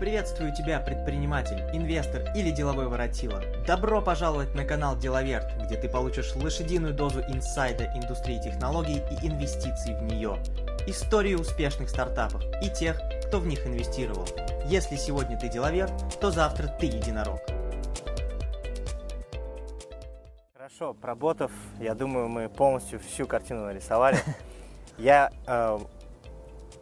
Приветствую тебя, предприниматель, инвестор или деловой воротила. Добро пожаловать на канал Деловерт, где ты получишь лошадиную дозу инсайда индустрии технологий и инвестиций в нее. Истории успешных стартапов и тех, кто в них инвестировал. Если сегодня ты деловер, то завтра ты единорог. Хорошо, проработав, я думаю, мы полностью всю картину нарисовали. Я э,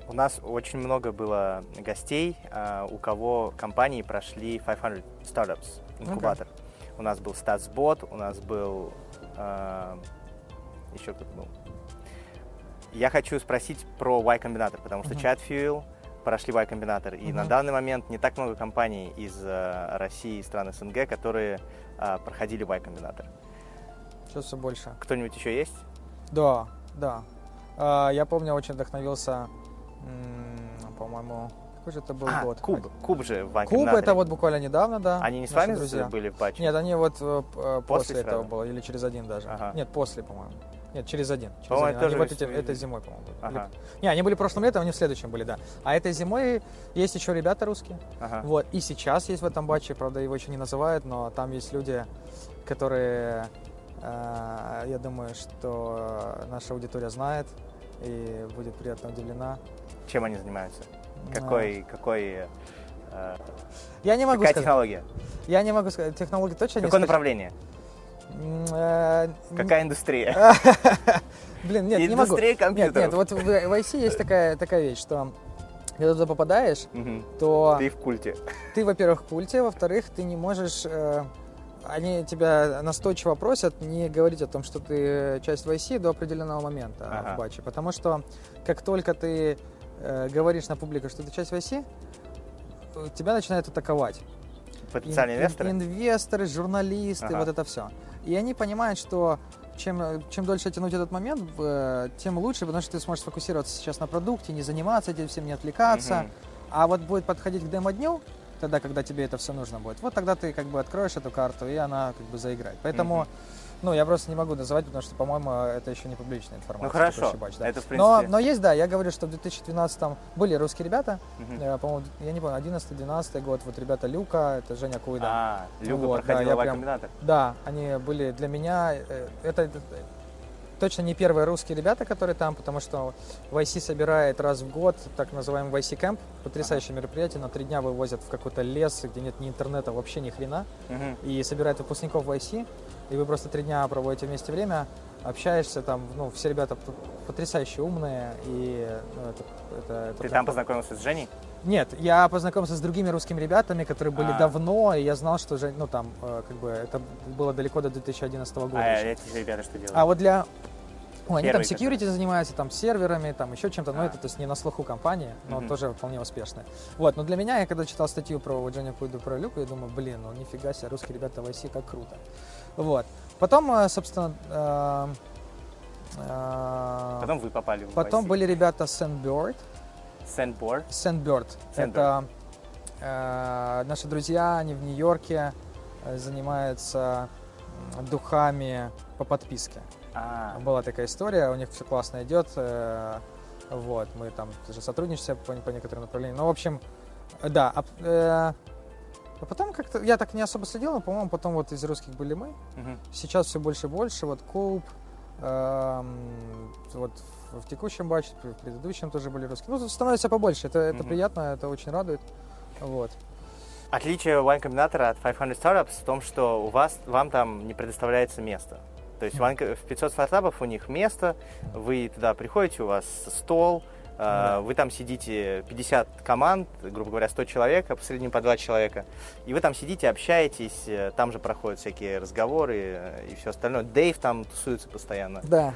у нас очень много было гостей, а, у кого компании прошли 500 Startups, инкубатор. Okay. У нас был StatsBot, у нас был... А, еще кто-то был. Я хочу спросить про Y-комбинатор, потому что uh-huh. ChatFuel прошли Y-комбинатор. И uh-huh. на данный момент не так много компаний из uh, России и стран СНГ, которые проходили Y-комбинатор. Сейчас все больше. Кто-нибудь еще есть? Да, да. Я помню, очень вдохновился по-моему, какой же это был а, год? Куб. Куб же в Куб это вот буквально недавно, да. Они не с вами друзья. были в патче? Нет, они вот э, э после, после этого было, или через один даже. Ага. Нет, после, по-моему. Нет, через один. Через один. Они вот эти, этой зимой, по-моему, были. Ага. Не, они были прошлым летом, они в следующем были, да. А этой зимой есть еще ребята русские. Ага. Вот. И сейчас есть в этом батче, правда, его еще не называют, но там есть люди, которые, э, я думаю, что наша аудитория знает и будет приятно удивлена. Чем они занимаются? Какой, а. какой э, я не могу Какая сказать. технология? Я не могу сказать. Технология точно Какое не направление? Э, Какая индустрия? Блин, нет, не могу. Индустрия компьютеров. Нет, нет, вот в IC есть такая, такая вещь, что когда туда попадаешь, то... Ты в культе. Ты, во-первых, в культе, во-вторых, ты не можешь... Они тебя настойчиво просят не говорить о том, что ты часть YC до определенного момента ага. в батче, потому что как только ты э, говоришь на публику, что ты часть YC, тебя начинают атаковать. Потенциальные Ин, инвесторы? Инвесторы, журналисты, ага. вот это все. И они понимают, что чем, чем дольше тянуть этот момент, э, тем лучше, потому что ты сможешь сфокусироваться сейчас на продукте, не заниматься этим всем, не отвлекаться. Угу. А вот будет подходить к демо-дню, тогда, когда тебе это все нужно будет, вот тогда ты как бы откроешь эту карту, и она как бы заиграет. Поэтому... Угу ну, я просто не могу называть, потому что, по-моему, это еще не публичная информация. Ну, хорошо. Щебач, да. Это, в принципе... но, но есть, да, я говорю, что в 2012-м были русские ребята, э, по-моему, я не помню, 11-12 год, вот ребята Люка, это Женя Куйда. А, Люка вот, проходила да, прям, Да, они были для меня, э, это, это точно не первые русские ребята, которые там, потому что YC собирает раз в год так называемый YC Camp, потрясающее ага. мероприятие, на три дня вывозят в какой-то лес, где нет ни интернета, вообще ни хрена, угу. и собирают выпускников YC и вы просто три дня проводите вместе время, общаешься там, ну, все ребята потрясающе умные, и ну, это, это, это... Ты там познакомился с Женей? Нет, я познакомился с другими русскими ребятами, которые были а. давно, и я знал, что Жень, ну там, э, как бы, это было далеко до 2011 года. А еще. эти ребята что делают? А вот для Ой, они там security который... занимаются, там серверами, там еще чем-то, но а. это то есть не на слуху компании, но mm-hmm. тоже вполне успешные. Вот, но для меня, я когда читал статью про Дженни Куиду, про Люку, я думаю, блин, ну нифига себе, русские ребята в IC, как круто. Вот. Потом, э, собственно... Э, потом вы попали в Потом были ребята Sandbird. Sandboard? Sandbird. Это э, наши друзья, они в Нью-Йорке занимаются духами по подписке. А. Была такая история, у них все классно идет. Э, вот, мы там тоже сотрудничаем по, по некоторым направлениям. Ну, в общем, да. Э, а потом как-то, я так не особо следил, но, по-моему, потом вот из русских были мы. Угу. Сейчас все больше и больше. Вот Коуп, эм, вот в, текущем батче, в предыдущем тоже были русские. Ну, становится побольше. Это, это угу. приятно, это очень радует. Вот. Отличие Wine комбинатора от 500 Startups в том, что у вас, вам там не предоставляется место. То есть в 500 стартапов у них место, вы туда приходите, у вас стол, да. Вы там сидите 50 команд, грубо говоря, 100 человек, а по среднему по 2 человека. И вы там сидите, общаетесь, э, там же проходят всякие разговоры э, и все остальное. Дэйв там тусуется постоянно. Да.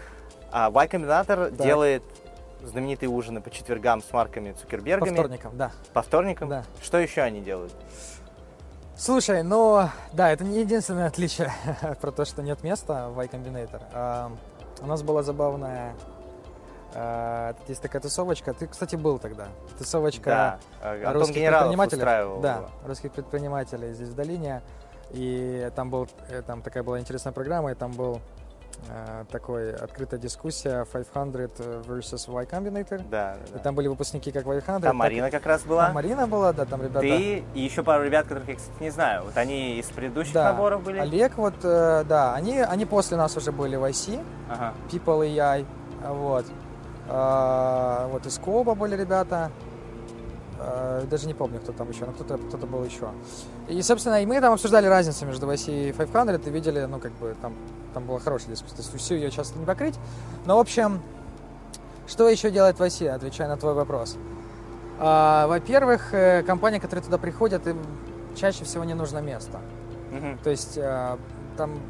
А Y Combinator да. делает знаменитые ужины по четвергам с марками Цукербергами. По вторникам, да. По вторникам? Да. Что еще они делают? Слушай, ну, да, это не единственное отличие про то, что нет места в Y Combinator. А, у нас была забавная а, есть такая тусовочка. Ты, кстати, был тогда. Тусовочка да. русских предпринимателей. Да, русских предпринимателей здесь в долине. И там был, э, там такая была интересная программа, и там был такой открытая дискуссия 500 versus Y Combinator. Да, да. И там были выпускники как 500. Там так... Марина как раз была. Там Марина была, да, там ребята. Ты и еще пару ребят, которых я, кстати, не знаю. Вот они из предыдущих да. наборов были. Олег, вот, э, да, они, они после нас уже были в IC, ага. People AI, вот. А, вот из Коба были ребята. Даже не помню, кто там еще, но кто-то кто был еще. И, собственно, и мы там обсуждали разницу между VC и 500, и видели, ну, как бы, там, там была хорошая дискуссия. То есть всю ее часто не покрыть. Но, в общем, что еще делает VC, отвечая на твой вопрос? А, во-первых, э, компания, которые туда приходят, им чаще всего не нужно место. Mm-hmm. То есть а, там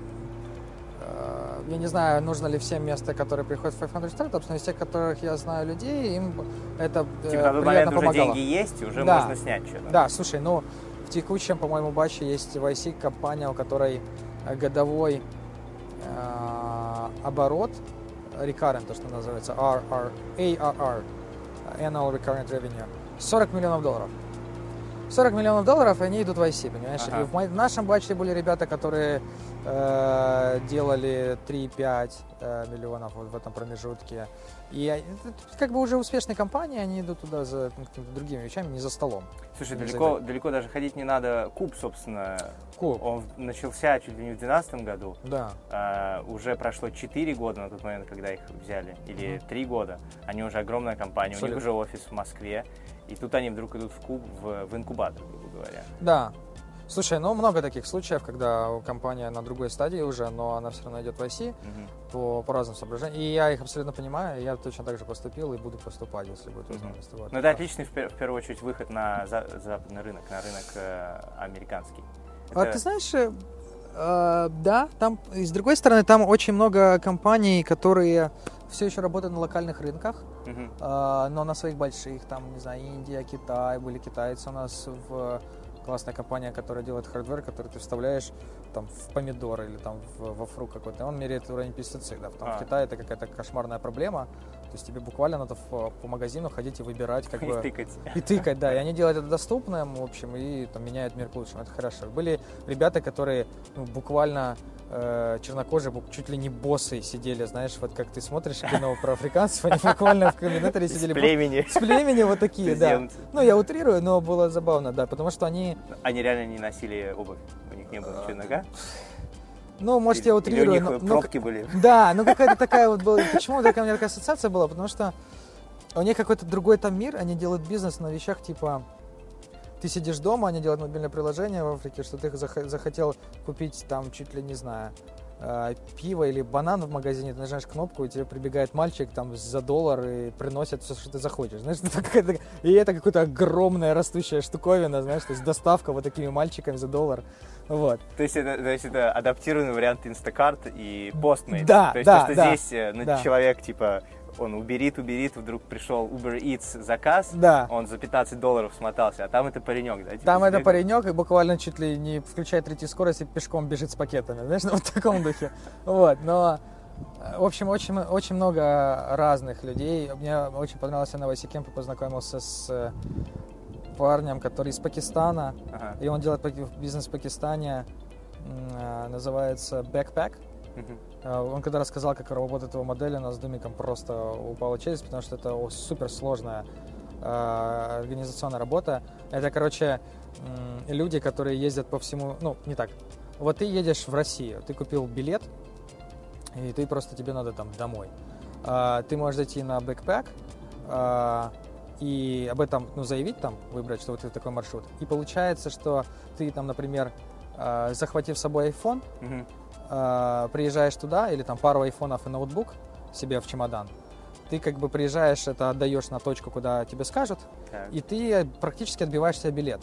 я не знаю, нужно ли всем место, которое приходит в 500 Startups, но из тех, которых я знаю людей, им это э, типа, на тот момент помогало. уже деньги есть, уже да. можно снять что-то. Да, слушай, ну, в текущем, по-моему, батче есть IC компания, у которой э, годовой э, оборот, recurrent, то, что называется, RR, ARR, Annual Recurrent Revenue, 40 миллионов долларов. 40 миллионов долларов, и они идут в IC, понимаешь? Ага. И в, нашем батче были ребята, которые э, делали 3-5 э, миллионов вот в этом промежутке. И как бы уже успешные компании, они идут туда за ну, другими вещами, не за столом. Слушай, далеко, далеко даже ходить не надо. Куб, собственно, Куб. он начался чуть ли не в 2012 году. Да. А, уже прошло 4 года на тот момент, когда их взяли, или mm 3 года. Они уже огромная компания, Абсолютно. у них уже офис в Москве. И тут они вдруг идут в куб, в, в инкубатор, грубо говоря. Да. Слушай, ну много таких случаев, когда компания на другой стадии уже, но она все равно идет в IC угу. по, по разным соображениям. И я их абсолютно понимаю, я точно так же поступил и буду поступать, если будет возможность. Угу. Вот, ну это отличный, в, в первую очередь, выход на за, западный рынок, на рынок э, американский. А это... А ты знаешь, э, э, да, там, и с другой стороны, там очень много компаний, которые все еще работают на локальных рынках, uh-huh. э, но на своих больших, там, не знаю, Индия, Китай, были китайцы у нас в классная компания, которая делает hardware, который ты вставляешь там в помидор или там в, во фрукт какой-то, он меряет уровень пестицидов. Там а. в Китае это какая-то кошмарная проблема. То есть тебе буквально надо в, по магазину ходить и выбирать как бы... И тыкать. И тыкать, да. И они делают это доступным, в общем, и там меняют мир к лучшему. Это хорошо. Были ребята, которые ну, буквально э, чернокожие чуть ли не боссы сидели, знаешь, вот как ты смотришь кино про африканцев, они буквально в комбинаторе сидели. С племени. С племени вот такие, да. Ну, я утрирую, но было забавно, да, потому что они... Они реально не носили обувь, у них не было ничего нога? Ну, может, я утрирую. У них но, пробки но, были. Да, ну какая-то такая вот была. Почему такая у меня такая ассоциация была? Потому что у них какой-то другой там мир, они делают бизнес на вещах типа ты сидишь дома, они делают мобильное приложение в Африке, что ты захотел купить там чуть ли не знаю э, пиво или банан в магазине, ты нажимаешь кнопку, и тебе прибегает мальчик там за доллар и приносит все, что ты захочешь. Знаешь, это и это какая-то огромная растущая штуковина, знаешь, то есть доставка вот такими мальчиками за доллар. Вот. То есть это, то есть это адаптированный вариант Instacart и Postmates. Да, то есть да, то, что да, здесь э, ну, да. человек типа он уберит, уберит, вдруг пришел Uber Eats заказ, да. он за 15 долларов смотался, а там это паренек, да? Типа, там это паренек, и буквально чуть ли не включает третью скорость и пешком бежит с пакетами, знаешь, ну, вот в таком духе. Вот, но в общем, очень, очень много разных людей. Мне очень понравился на Васикемпе, познакомился с э, парнем, который из Пакистана, ага. и он делает бизнес в Пакистане, э, называется Backpack. Uh-huh. Он когда рассказал, как работает его модель, у нас с Думиком просто упала челюсть, потому что это суперсложная э, организационная работа. Это, короче, люди, которые ездят по всему, ну, не так. Вот ты едешь в Россию, ты купил билет, и ты просто тебе надо там домой. Э, ты можешь зайти на э, и об этом, ну, заявить там, выбрать, что вот такой маршрут. И получается, что ты там, например, захватив с собой iPhone, uh-huh э, приезжаешь туда, или там пару айфонов и ноутбук себе в чемодан, ты как бы приезжаешь, это отдаешь на точку, куда тебе скажут, так. и ты практически отбиваешь себе билет.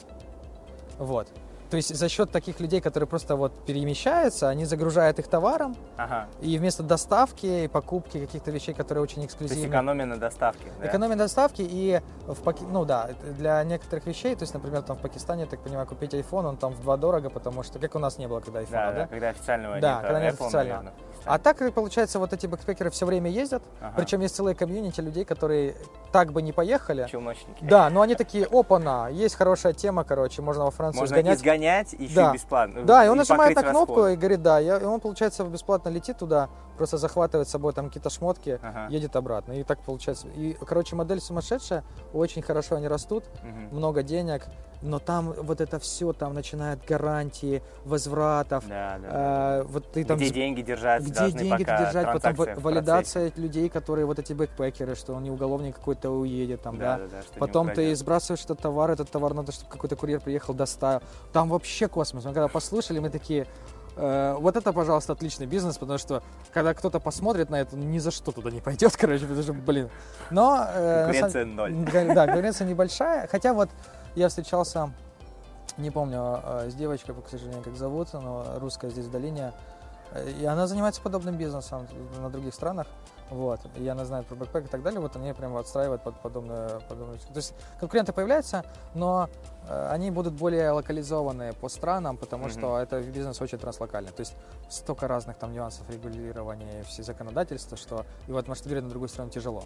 Вот. То есть за счет таких людей, которые просто вот перемещаются, они загружают их товаром, ага. и вместо доставки и покупки каких-то вещей, которые очень эксклюзивны. То есть экономия на доставке. Да? Экономия на доставке и в Паки... ну да, для некоторых вещей, то есть, например, там в Пакистане, я так понимаю, купить iPhone, он там в два дорого, потому что как у нас не было, когда iPhone, да? Да, да, когда официального Да, когда нет официального. А так, получается, вот эти бэкпекеры все время ездят, ага. причем есть целые комьюнити людей, которые так бы не поехали. Челночники. Да, но они такие, опа-на, есть хорошая тема, короче, можно во Францию можно сгонять. Понять, еще да. бесплатно. Да, и он и нажимает на кнопку расходы. и говорит, да, и он, получается, бесплатно летит туда, просто захватывает с собой там какие-то шмотки, ага. едет обратно. И так получается. И, короче, модель сумасшедшая, очень хорошо они растут, угу. много денег, но там вот это все, там начинают гарантии, возвратов. Да, да, э, вот ты там где деньги держать, где деньги держать, потом валидация людей, которые вот эти бэкпекеры, что он не уголовник какой-то уедет там, да. да? да, да потом ты сбрасываешь этот товар, этот товар надо, чтобы какой-то курьер приехал, доставил. Там вообще космос. Мы когда послушали, мы такие, э, вот это, пожалуйста, отличный бизнес, потому что когда кто-то посмотрит на это, ни за что туда не пойдет, короче, потому что, блин. Но... Э, конкуренция ноль. Да, конкуренция небольшая, хотя вот я встречался, не помню, э, с девочкой, к сожалению, как зовут, но русская здесь в долине, и она занимается подобным бизнесом на других странах. Вот. И она знает про бэкпэк и так далее. Вот они прямо отстраивают под подобную, подобную... То есть конкуренты появляются, но э, они будут более локализованы по странам, потому mm-hmm. что это бизнес очень транслокальный. То есть столько разных там нюансов регулирования и все законодательства, что и вот масштабировать на другую страну тяжело.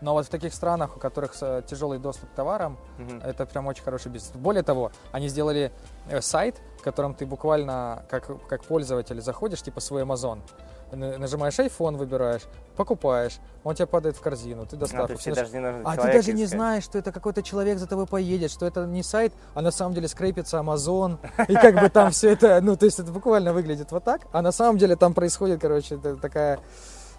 Но вот в таких странах, у которых тяжелый доступ к товарам, mm-hmm. это прям очень хороший бизнес. Более того, они сделали э, сайт, в котором ты буквально как, как пользователь заходишь, типа свой Amazon, нажимаешь iPhone, выбираешь, покупаешь, он тебе падает в корзину, ты доставку. А, ты даже не а ты даже не знаешь, что это какой-то человек за тобой поедет, что это не сайт, а на самом деле скрепится Amazon, и как бы там все это, ну, то есть это буквально выглядит вот так, а на самом деле там происходит, короче, такая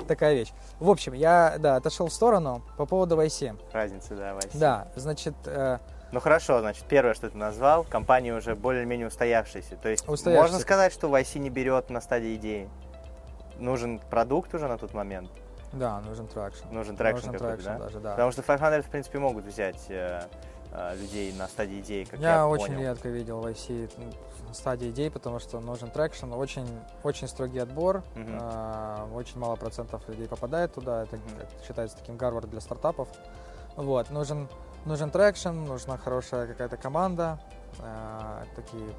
такая вещь. В общем, я, да, отошел в сторону по поводу YC. Разница, да, YC. Да, значит... Э, ну хорошо, значит, первое, что ты назвал, компания уже более-менее устоявшаяся. То есть устоявшаяся. можно сказать, что YC не берет на стадии идеи? нужен продукт уже на тот момент. Да, нужен traction. Нужен traction какой-то, да? Даже, да? Потому что 500, в принципе, могут взять э, людей на стадии идеи, как я, я очень понял. редко видел в YC стадии идей, потому что нужен traction, очень, очень строгий отбор, uh-huh. э, очень мало процентов людей попадает туда, это uh-huh. считается таким Гарвард для стартапов. Вот, нужен, нужен traction, нужна хорошая какая-то команда, э, такие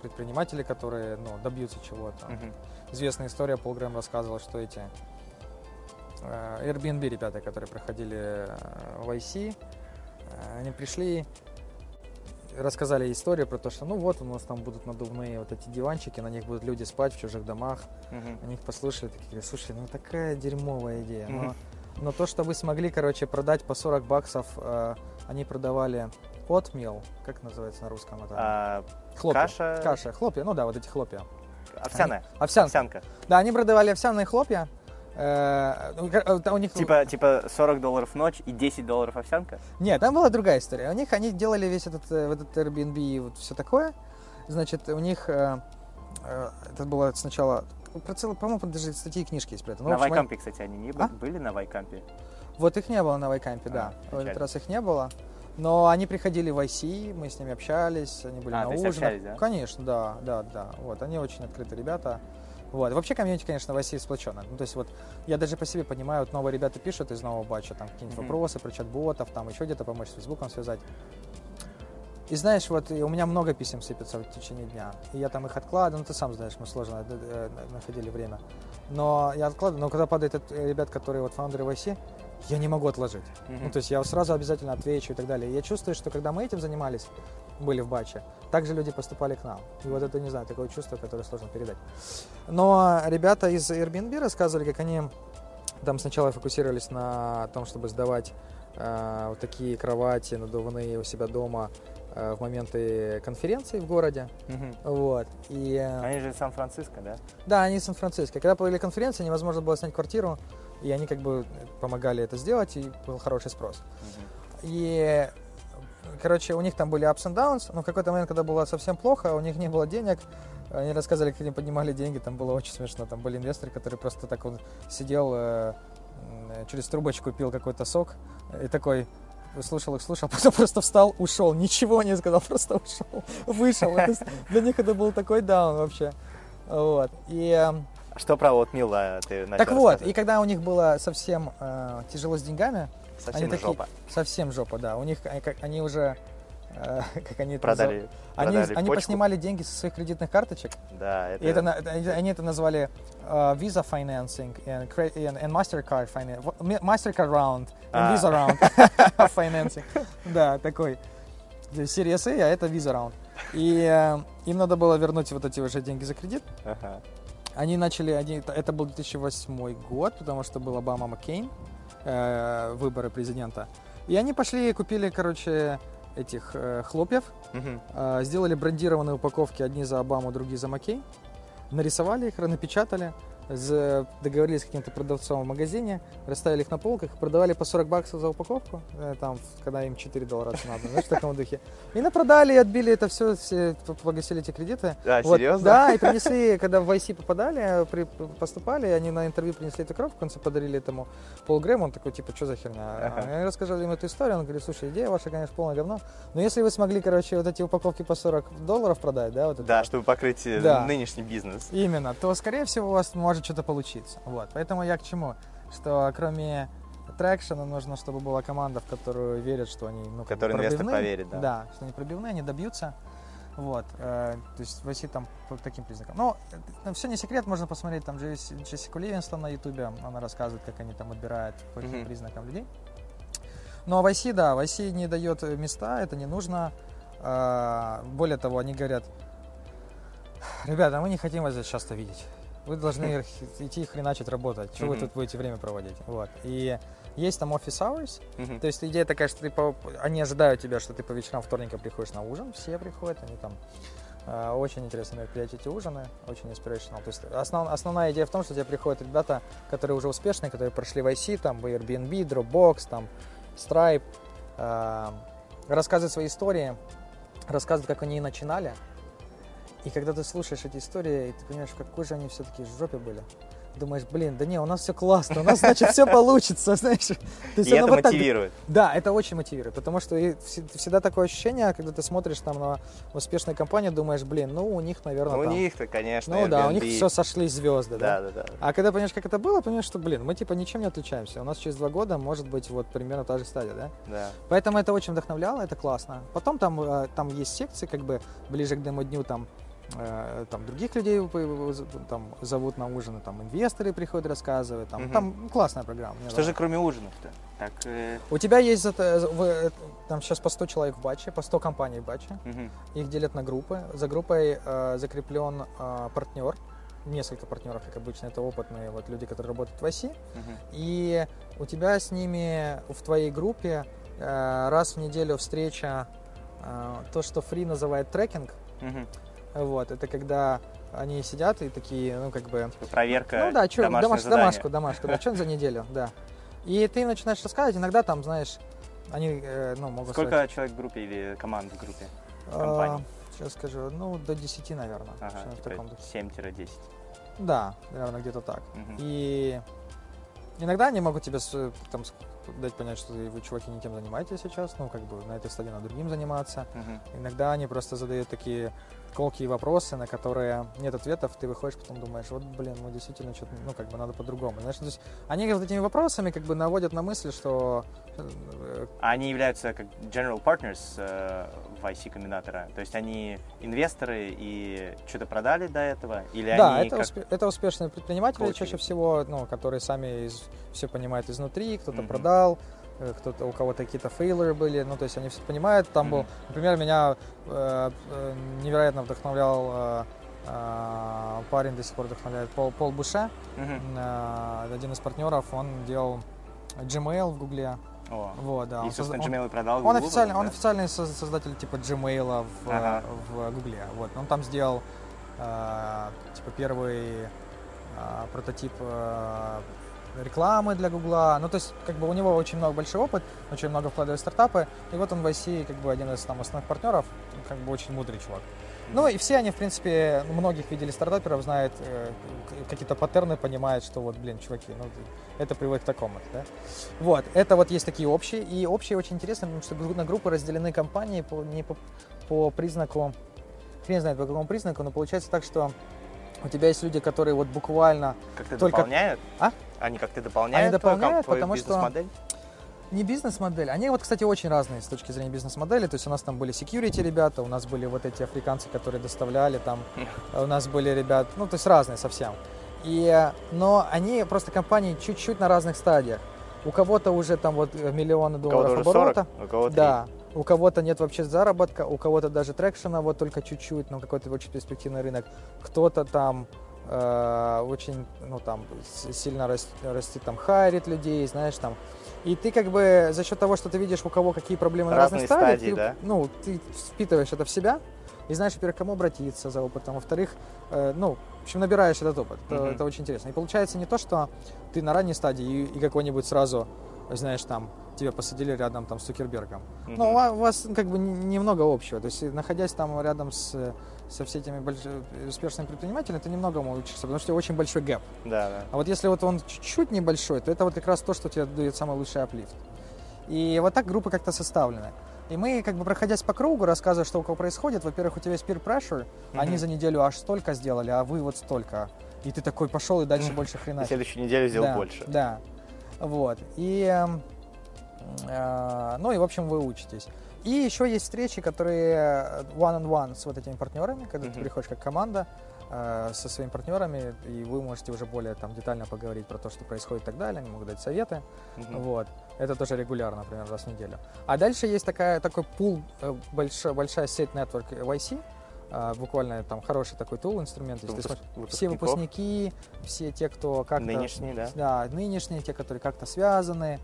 предприниматели, которые ну, добьются чего-то. Uh-huh. Известная история, Пол Грэм рассказывал, что эти э, Airbnb ребята, которые проходили э, в IC, э, они пришли, рассказали историю про то, что ну вот у нас там будут надувные вот эти диванчики, на них будут люди спать в чужих домах. Uh-huh. Они их послушали, такие, слушай, ну такая дерьмовая идея. Uh-huh. Но, но то, что вы смогли, короче, продать по 40 баксов, э, они продавали Oatmeal, как называется на русском это? А, хлопья. Каша. Каша, хлопья, ну да, вот эти хлопья. Овсяная. Они, овсянка. овсянка. Да, они продавали овсяные хлопья. Э, у них... Типа, типа 40 долларов в ночь и 10 долларов овсянка? Нет, там была другая история. У них они делали весь этот, э, этот Airbnb и вот все такое. Значит, у них э, это было сначала про целый, по-моему, даже статьи и книжки есть про это. Ну, на Вайкампе, кстати, они не были, а? были на Вайкампе? Вот их не было на Вайкампе, а, да. В этот раз их не было. Но они приходили в IC, мы с ними общались, они были а, на ужинах. Общались, да? Конечно, да, да, да. Вот, они очень открытые ребята. Вот. Вообще комьюнити, конечно, в России сплочено. Ну, то есть вот я даже по себе понимаю, вот новые ребята пишут из нового батча, там какие-нибудь mm-hmm. вопросы про чат-ботов, там еще где-то помочь с Фейсбуком связать. И знаешь, вот у меня много писем сыпется в течение дня. И я там их откладываю, ну ты сам знаешь, мы сложно э, находили время. Но я откладываю, но когда падает э, ребят, которые вот фаундеры в IC, я не могу отложить. Mm-hmm. Ну, то есть я сразу обязательно отвечу и так далее. я чувствую, что когда мы этим занимались, были в батче, также люди поступали к нам. И вот это, не знаю, такое чувство, которое сложно передать. Но ребята из Airbnb рассказывали, как они там сначала фокусировались на том, чтобы сдавать э, вот такие кровати надувные у себя дома э, в моменты конференции в городе. Угу. Вот. И, они же из Сан-Франциско, да? Да, они из Сан-Франциско. Когда были конференции, невозможно было снять квартиру и они как бы помогали это сделать, и был хороший спрос. Mm-hmm. И, короче, у них там были ups and downs, но в какой-то момент, когда было совсем плохо, у них не было денег, они рассказывали, как они поднимали деньги, там было очень смешно, там были инвесторы, которые просто так вот сидел, э, через трубочку пил какой-то сок, и такой, слушал их, слушал, потом просто встал, ушел, ничего не сказал, просто ушел, вышел. Для них это был такой даун вообще. Вот. И эм, что про вот Мила ты начал Так вот, и когда у них было совсем э, тяжело с деньгами, совсем они жопа. Такие, совсем жопа, да. У них они, уже э, как они продали, это они, продали они поснимали деньги со своих кредитных карточек. Да, это... И это, они это назвали uh, Visa Financing and, and, and Mastercard Finance, Mastercard Round and а. Visa Round Financing. Да, такой. Series A, а это Visa Round. И э, им надо было вернуть вот эти уже деньги за кредит. Они начали, они, это был 2008 год, потому что был Обама Маккейн, э, выборы президента. И они пошли и купили, короче, этих э, хлопьев, угу. э, сделали брендированные упаковки, одни за Обаму, другие за Маккейн, нарисовали их, напечатали, договорились с каким-то продавцом в магазине, расставили их на полках, продавали по 40 баксов за упаковку, э, там, когда им 4 доллара надо, знаешь, в таком духе. И напродали, отбили это все, все погасили эти кредиты. Да, вот, серьезно? Да, и принесли, когда в IC попадали, при, поступали, они на интервью принесли эту коробку, в конце подарили этому Пол Грэм, он такой, типа, что за херня? Ага. Они рассказали им эту историю, он говорит, слушай, идея ваша, конечно, полное говно, но если вы смогли, короче, вот эти упаковки по 40 долларов продать, да, вот это, Да, чтобы покрыть э, да. нынешний бизнес. Именно, то, скорее всего, у вас может что-то получиться. Вот. Поэтому я к чему? Что кроме трекшена нужно, чтобы была команда, в которую верят, что они ну, Который инвестор поверит, да. Да, что они пробивные, они добьются. Вот, э, то есть войти там по таким признакам. Но э, все не секрет, можно посмотреть там Джесси, Джессику Ливинстон на ютубе, она рассказывает, как они там отбирают по каким mm-hmm. признакам людей. Но в IC, да, в IC не дает места, это не нужно. Э, более того, они говорят, ребята, мы не хотим вас здесь часто видеть. Вы должны идти хреначить работать. Чего вы тут будете время проводить? Вот. И есть там office hours. Mm-hmm. То есть идея такая, что ты по... они ожидают тебя, что ты по вечерам вторника приходишь на ужин. Все приходят, они там э, очень интересные мероприятия, эти ужины, очень inspirational. То есть основ, основная идея в том, что тебе приходят ребята, которые уже успешные, которые прошли в IC, там, в Airbnb, Dropbox, там, Stripe, э, рассказывают свои истории, рассказывают, как они начинали, и когда ты слушаешь эти истории, и ты понимаешь, в какой же они все-таки жопе были, думаешь, блин, да не, у нас все классно, у нас, значит, все получится, знаешь. и это мотивирует. Да, это очень мотивирует, потому что всегда такое ощущение, когда ты смотришь там на успешные компании, думаешь, блин, ну у них, наверное, У них-то, конечно, Ну да, у них все сошли звезды, да? Да, да, да. А когда понимаешь, как это было, понимаешь, что, блин, мы типа ничем не отличаемся. У нас через два года может быть вот примерно та же стадия, да? Да. Поэтому это очень вдохновляло, это классно. Потом там, э, там есть секции, как бы ближе к демо-дню, там там других людей там зовут на ужины, там инвесторы приходят рассказывать, там, угу. там классная программа. Что нравится. же кроме ужинов-то? Так, э... У тебя есть э, там сейчас по 100 человек в батче, по 100 компаний в батче, угу. их делят на группы, за группой э, закреплен э, партнер, несколько партнеров, как обычно, это опытные вот люди, которые работают в оси, угу. и у тебя с ними в твоей группе э, раз в неделю встреча, э, то, что Фри называет трекинг, угу вот, это когда они сидят и такие, ну, как бы... Типа проверка Ну да, что, домаш, домашку, домашку, да, что за неделю, да. И ты начинаешь рассказывать, иногда там, знаешь, они, э, ну, могут Сколько сказать, человек в группе или команд в группе? А, сейчас скажу, ну, до 10, наверное. Ага, в таком 7-10. Да, наверное, где-то так. Угу. И иногда они могут тебе там, дать понять, что вы, чуваки, не тем занимаетесь сейчас, ну, как бы на этой стадии надо другим заниматься. Угу. Иногда они просто задают такие колкие вопросы, на которые нет ответов, ты выходишь, потом думаешь, вот, блин, ну, действительно, что-то, ну, как бы надо по-другому. Знаешь, то есть они вот этими вопросами как бы наводят на мысль, что... Э, они являются как general partners э, в IC-комбинатора, то есть они инвесторы и что-то продали до этого? Или да, они это, как... успе- это успешные предприниматели коучинг? чаще всего, ну, которые сами из, все понимают изнутри, кто-то mm-hmm. продал, кто-то, у кого-то какие-то фейлеры были, ну, то есть они все понимают. Там mm-hmm. был, например, меня э, э, невероятно вдохновлял э, э, парень, до сих пор вдохновляет, Пол, Пол Буше, mm-hmm. э, один из партнеров, он делал Gmail в Гугле. О. Вот, да. И, он, собственно, Gmail продал он, Google, официально, да? он официальный создатель типа Gmail в, ага. в Гугле. Вот. Он там сделал э, типа первый э, прототип э, рекламы для Гугла. Ну, то есть, как бы у него очень много большой опыт, очень много вкладывает в стартапы. И вот он в IC, как бы один из там основных партнеров, как бы очень мудрый чувак. Ну и все они, в принципе, многих видели стартаперов, знают э, какие-то паттерны, понимают, что вот, блин, чуваки, ну это приводит к такому. Да? Вот, это вот есть такие общие. И общие очень интересно, потому что на группы разделены компании по, не по, по признаку, хрен знает по какому признаку, но получается так, что у тебя есть люди, которые вот буквально... Как-то только... дополняют? А? Они как-то дополняют, Они дополняют, потому бизнес-модель? что... Не бизнес-модель. Они вот, кстати, очень разные с точки зрения бизнес-модели. То есть у нас там были security ребята, у нас были вот эти африканцы, которые доставляли там, у нас были ребята, ну, то есть разные совсем. И, но они просто компании чуть-чуть на разных стадиях. У кого-то уже там вот миллионы долларов у оборота. 40, у кого Да. У кого-то нет вообще заработка, у кого-то даже трекшена вот только чуть-чуть, но какой-то очень перспективный рынок. Кто-то там э, очень, ну там, сильно растет, растет, там, хайрит людей, знаешь, там. И ты как бы за счет того, что ты видишь, у кого какие проблемы Разные на разных стадиях, стадии, ты, да? ну, ты впитываешь это в себя, и знаешь, во-первых, кому обратиться за опытом, во-вторых, э, ну, в общем, набираешь этот опыт. Это, mm-hmm. это очень интересно. И получается не то, что ты на ранней стадии и, и какой-нибудь сразу, знаешь, там, тебя посадили рядом там с Цукербергом. Mm-hmm. Но у вас как бы немного общего. То есть, находясь там рядом с, со всеми этими больш... успешными предпринимателями, ты немного учишься, потому что очень большой гэп. Да, да. А вот если вот он чуть-чуть небольшой, то это вот как раз то, что тебе дает самый лучший аплифт. И вот так группы как-то составлены. И мы, как бы проходясь по кругу, рассказывая, что у кого происходит. Во-первых, у тебя есть peer pressure, mm-hmm. они за неделю аж столько сделали, а вы вот столько. И ты такой пошел и дальше больше хрена. И следующую неделю сделал да, больше. Да. Вот. И, э, ну и, в общем, вы учитесь. И еще есть встречи, которые one-on-one с вот этими партнерами, когда mm-hmm. ты приходишь как команда, Э, со своими партнерами, и вы можете уже более там детально поговорить про то, что происходит и так далее, они могут дать советы. Mm-hmm. Вот. Это тоже регулярно, например, раз в неделю. А дальше есть такая, такой пул, э, большая, большая сеть Network YC, Uh, буквально там хороший такой тул, инструмент. Если смотришь, все выпускники, все те, кто как-то... Нынешние, да? Да, нынешние, те, которые как-то связаны.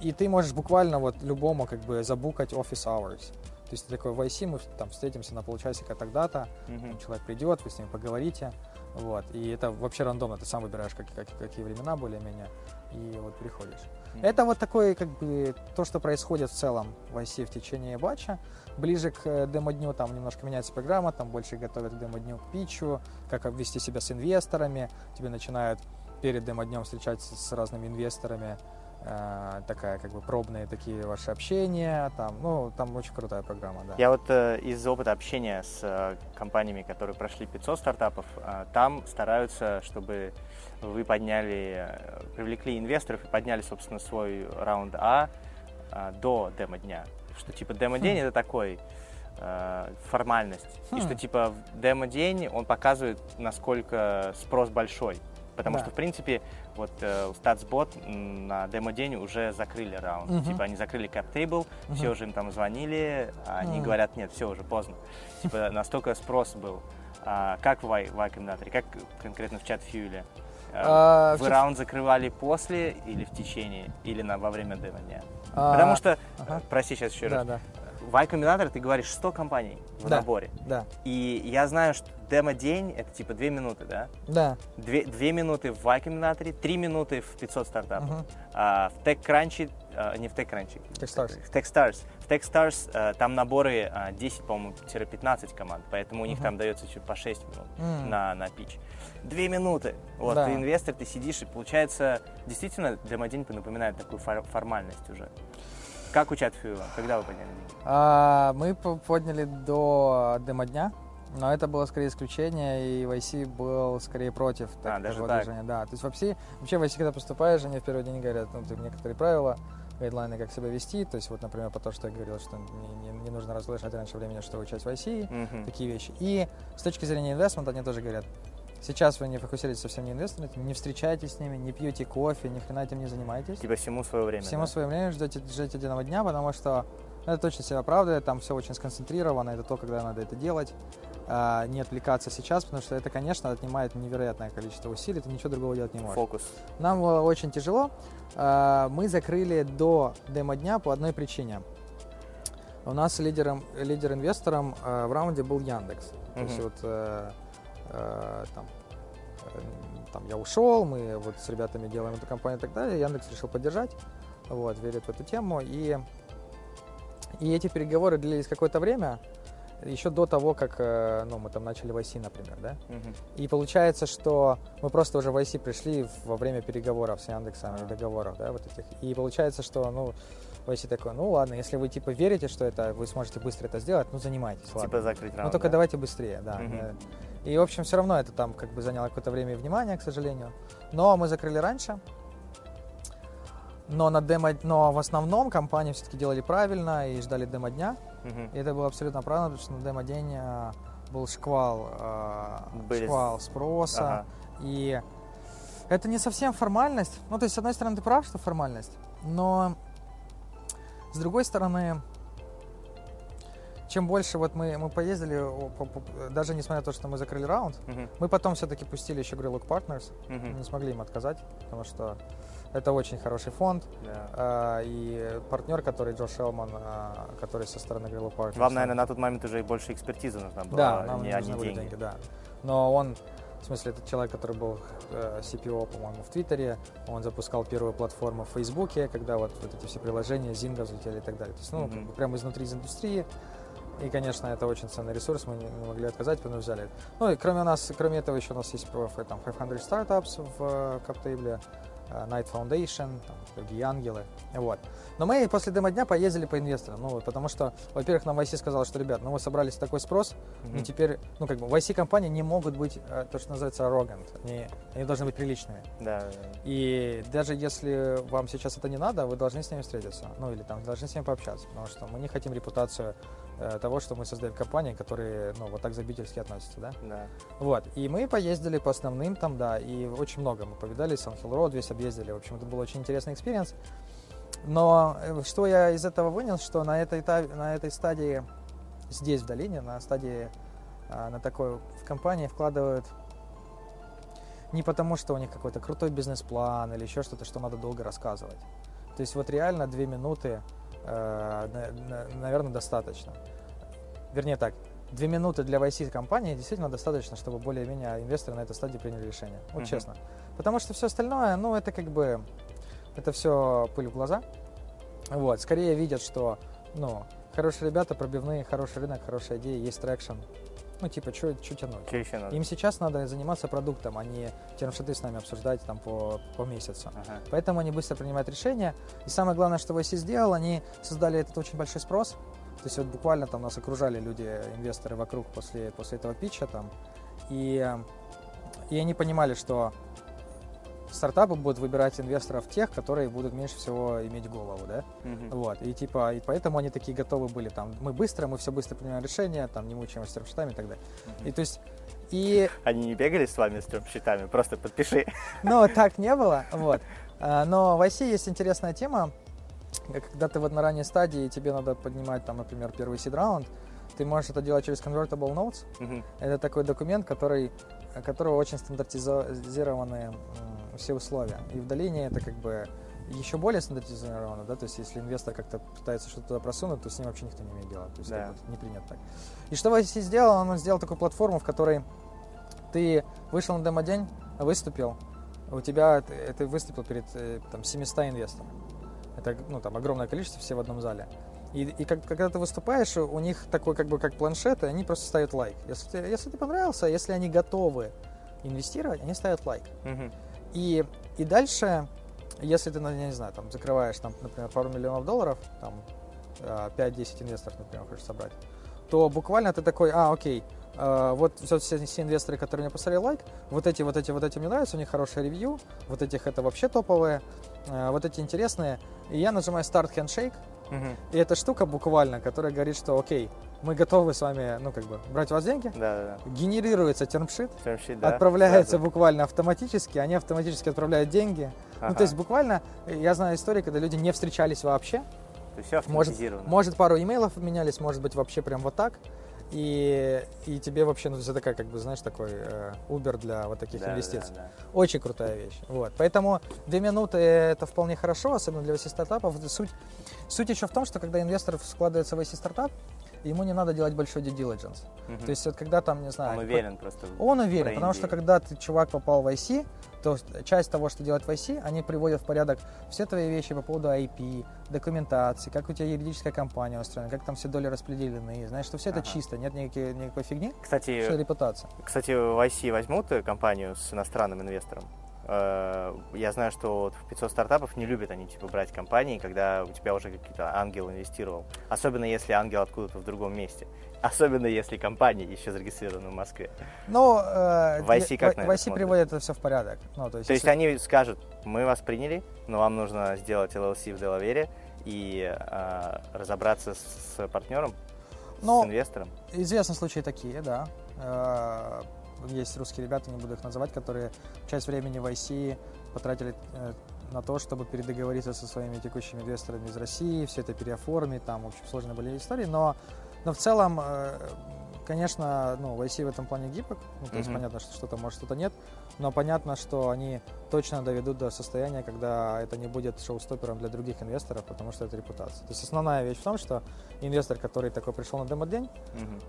И ты можешь буквально вот любому как бы забукать office hours. То есть такой в IC мы там встретимся на полчасика тогда-то, mm-hmm. человек придет, вы с ним поговорите, вот, и это вообще рандомно, ты сам выбираешь, как, как, какие времена более-менее, и вот приходишь. Mm-hmm. Это вот такое, как бы, то, что происходит в целом в IC в течение батча. Ближе к э, демо-дню там немножко меняется программа, там больше готовят к демо-дню к питчу, как вести себя с инвесторами, тебе начинают перед демо-днем встречаться с разными инвесторами, такая как бы пробные такие ваши общения, там, ну, там очень крутая программа, да. Я вот э, из опыта общения с э, компаниями, которые прошли 500 стартапов, э, там стараются, чтобы вы подняли, э, привлекли инвесторов и подняли, собственно, свой раунд А э, до демо-дня. Что типа демо-день хм. это такой э, формальность. Хм. И что типа демо-день он показывает, насколько спрос большой. Потому да. что, в принципе, вот э, StatsBot на демо-день уже закрыли раунд. Uh-huh. Типа они закрыли cap table, uh-huh. все уже им там звонили, а они uh-huh. говорят, нет, все уже поздно. Типа настолько спрос был. А, как в Y, y комбинаторе, как конкретно в чат Фьюле? А, Вы раунд закрывали после или в течение, или на, во время демо-дня? А, Потому что, ага. прости сейчас еще раз, да, да. В Y-комбинаторе ты говоришь 100 компаний в да, наборе. Да. И я знаю, что демо-день это типа 2 минуты, да? Да. 2, 2 минуты в Y-комбинаторе, 3 минуты в 500 стартапов. Угу. А, в TechCrunch, а, не в TechCrunch. TechStars. В TechStars. В TechStars а, там наборы а, 10, по-моему-15 команд, поэтому у них угу. там дается чуть по 6 минут угу. на, на пич. Две минуты. Вот, да. ты инвестор, ты сидишь, и получается, действительно, демо-день напоминает такую формальность уже. Как у Чатфьюла? Когда вы подняли деньги? А, мы подняли до демо-дня, но это было скорее исключение, и VC был скорее против а, такого так. движения. Да, то есть вообще, вообще VC, когда поступаешь, они в первый день говорят, ну, ты некоторые правила, гайдлайны, как себя вести. То есть, вот, например, по то, что я говорил, что не, не, не нужно разглашать раньше времени, что вы часть в IC, mm-hmm. такие вещи. И с точки зрения инвестмента они тоже говорят, Сейчас вы не фокусируетесь совсем не инвесторами, не встречаетесь с ними, не пьете кофе, ни хрена этим не занимаетесь. Типа всему свое время. Всему да? свое время ждете, ждете одного дня, потому что ну, это точно себя оправдывает, там все очень сконцентрировано, это то, когда надо это делать. А, не отвлекаться сейчас, потому что это, конечно, отнимает невероятное количество усилий, ты ничего другого делать не можешь. Фокус. Нам было очень тяжело. А, мы закрыли до демо-дня по одной причине. У нас лидером, лидер-инвестором а, в раунде был Яндекс. То есть вот э, там, э, там я ушел, мы вот с ребятами делаем эту компанию и так далее. Яндекс решил поддержать, вот, верит в эту тему. И, и эти переговоры длились какое-то время, еще до того, как э, ну, мы там начали в IC, например, да? Uh-huh. И получается, что мы просто уже в IC пришли во время переговоров с Яндексом и договоров, да, вот этих. И получается, что, ну, в IC такой, ну ладно, если вы типа верите, что это вы сможете быстро это сделать, ну занимайтесь, типа ладно. Типа закрыть раунд, Ну только да? давайте быстрее, да. Uh-huh. И, в общем, все равно это там как бы заняло какое-то время и внимание, к сожалению. Но мы закрыли раньше. Но, на демо, но в основном компании все-таки делали правильно и ждали демо-дня. Угу. И это было абсолютно правильно, потому что на демо-день э, был шквал, э, Были... шквал спроса. Ага. И это не совсем формальность. Ну, то есть, с одной стороны, ты прав, что формальность, но с другой стороны, чем больше вот мы, мы поездили, даже несмотря на то, что мы закрыли раунд, uh-huh. мы потом все-таки пустили еще Greylock Partners, uh-huh. не смогли им отказать, потому что это очень хороший фонд. Yeah. А, и партнер, который Джо Шелман, а, который со стороны Greylock Partners. Вам, наверное, на тот момент уже больше экспертизы нужна была, да, нам не, нужны были деньги. деньги. Да, Но он в смысле, это человек, который был э, CPO, по-моему, в Твиттере. Он запускал первую платформу в Фейсбуке, когда вот, вот эти все приложения, Zynga взлетели и так далее. То есть, ну, mm-hmm. прямо изнутри из индустрии. И, конечно, это очень ценный ресурс, мы не, могли отказать, поэтому взяли. Ну и кроме нас, кроме этого, еще у нас есть там 500 Startups в Каптейбле. Э, Night Foundation, там, другие ангелы. Вот. Но мы после демо-дня поездили по инвесторам. Ну, потому что, во-первых, нам YC сказал, что, ребят, ну вы собрались такой спрос, mm-hmm. и теперь, ну, как бы, YC-компании не могут быть, э, то, что называется, arrogant. Они, они должны быть приличными. Да. И даже если вам сейчас это не надо, вы должны с ними встретиться. Ну, или там, должны с ними пообщаться. Потому что мы не хотим репутацию э, того, что мы создаем компании, которые, ну, вот так забивательски относятся, да? Да. Вот. И мы поездили по основным там, да, и очень много мы повидали, Sand Hill Road весь объездили. В общем, это был очень интересный experience. Но э, что я из этого вынес, что на этой, на этой стадии, здесь в долине, на стадии, а, на такой в компании вкладывают не потому, что у них какой-то крутой бизнес-план или еще что-то, что надо долго рассказывать. То есть вот реально две минуты, э, наверное, достаточно. Вернее так, две минуты для VC компании действительно достаточно, чтобы более-менее инвесторы на этой стадии приняли решение. Вот mm-hmm. честно. Потому что все остальное, ну, это как бы, это все пыль в глаза. Вот, скорее видят, что, ну, хорошие ребята, пробивные, хороший рынок, хорошая идея, есть traction. Ну, типа, что тянуть? Что еще надо? Им сейчас надо заниматься продуктом, а не term sheet'ы с нами обсуждать там по, по месяцу. Ага. Поэтому они быстро принимают решения. И самое главное, что YC сделал, они создали этот очень большой спрос. То есть вот буквально там нас окружали люди, инвесторы вокруг после, после этого питча там. И, и они понимали, что стартапы будут выбирать инвесторов тех, которые будут меньше всего иметь голову, да, mm-hmm. вот, и типа, и поэтому они такие готовы были, там, мы быстро, мы все быстро принимаем решения, там, не мучаемся с термшитами и так далее. Mm-hmm. И то есть, и... Они не бегали с вами с термшитами, просто подпиши. Ну, так не было, вот. А, но в IC есть интересная тема, когда ты вот на ранней стадии, тебе надо поднимать, там, например, первый сид-раунд, ты можешь это делать через Convertible Notes. Mm-hmm. Это такой документ, который, которого очень стандартизированы все условия. И в долине это как бы еще более стандартизировано, да, то есть если инвестор как-то пытается что-то туда просунуть, то с ним вообще никто не имеет дела, то есть да. не принято так. И что YC сделал? Он сделал такую платформу, в которой ты вышел на демо-день, выступил, у тебя ты выступил перед э, там 700 инвесторов. Это ну, там огромное количество, все в одном зале. И, и как, когда ты выступаешь, у них такой как бы как планшет, и они просто ставят лайк. Если, если ты понравился, если они готовы инвестировать, они ставят лайк. Угу. И, и дальше, если ты, ну, я не знаю, там, закрываешь, там, например, пару миллионов долларов, там, 5-10 э, инвесторов, например, хочешь собрать, то буквально ты такой, а, окей, Uh, вот все, все, инвесторы, которые мне поставили лайк, вот эти, вот эти, вот эти мне нравятся, у них хорошее ревью, вот этих это вообще топовые, uh, вот эти интересные. И я нажимаю Start Handshake, uh-huh. и эта штука буквально, которая говорит, что окей, мы готовы с вами, ну, как бы, брать у вас деньги. Да, да, да. Генерируется термшит, термшит да, отправляется сразу. буквально автоматически, они автоматически отправляют деньги. Ага. Ну, то есть буквально, я знаю истории, когда люди не встречались вообще. То есть все. Может, может пару имейлов менялись, может быть вообще прям вот так. И, и тебе вообще, ну, это такая, как бы, знаешь, такой э, Uber для вот таких да, инвестиций. Да, да. Очень крутая вещь. Вот. Поэтому две минуты это вполне хорошо, особенно для VC стартапов. Суть, суть еще в том, что когда инвестор складывается в VC стартап, ему не надо делать большой due diligence. Угу. То есть вот когда там, не знаю... Он уверен просто. Он уверен, потому что когда ты, чувак, попал в IC, то часть того, что делать в IC, они приводят в порядок все твои вещи по поводу IP, документации, как у тебя юридическая компания устроена, как там все доли распределены, знаешь, что все ага. это чисто, нет никакой, никакой фигни, кстати, что репутация. Кстати, в IC возьмут компанию с иностранным инвестором? Э, я знаю, что вот в 500 стартапов не любят они типа брать компании, когда у тебя уже какие-то ангел инвестировал. Особенно если ангел откуда-то в другом месте. Особенно если компания еще зарегистрирована в Москве. Ну, э, в IC как в, на в IC приводят это все в порядок. Ну, то есть, то если... есть они скажут, мы вас приняли, но вам нужно сделать LLC в Делавере и э, разобраться с, с партнером, но с инвестором. Известны случаи такие, да. Есть русские ребята, не буду их называть, которые часть времени в IC потратили э, на то, чтобы передоговориться со своими текущими инвесторами из России, все это переоформить, там, в общем, сложные были истории, но Но в целом, э, конечно, ну, YC в этом плане гибок. Ну, то mm-hmm. есть понятно, что что-то может, что-то нет. Но понятно, что они точно доведут до состояния, когда это не будет шоу-стопером для других инвесторов, потому что это репутация. То есть основная вещь в том, что инвестор, который такой пришел на демо-день, mm-hmm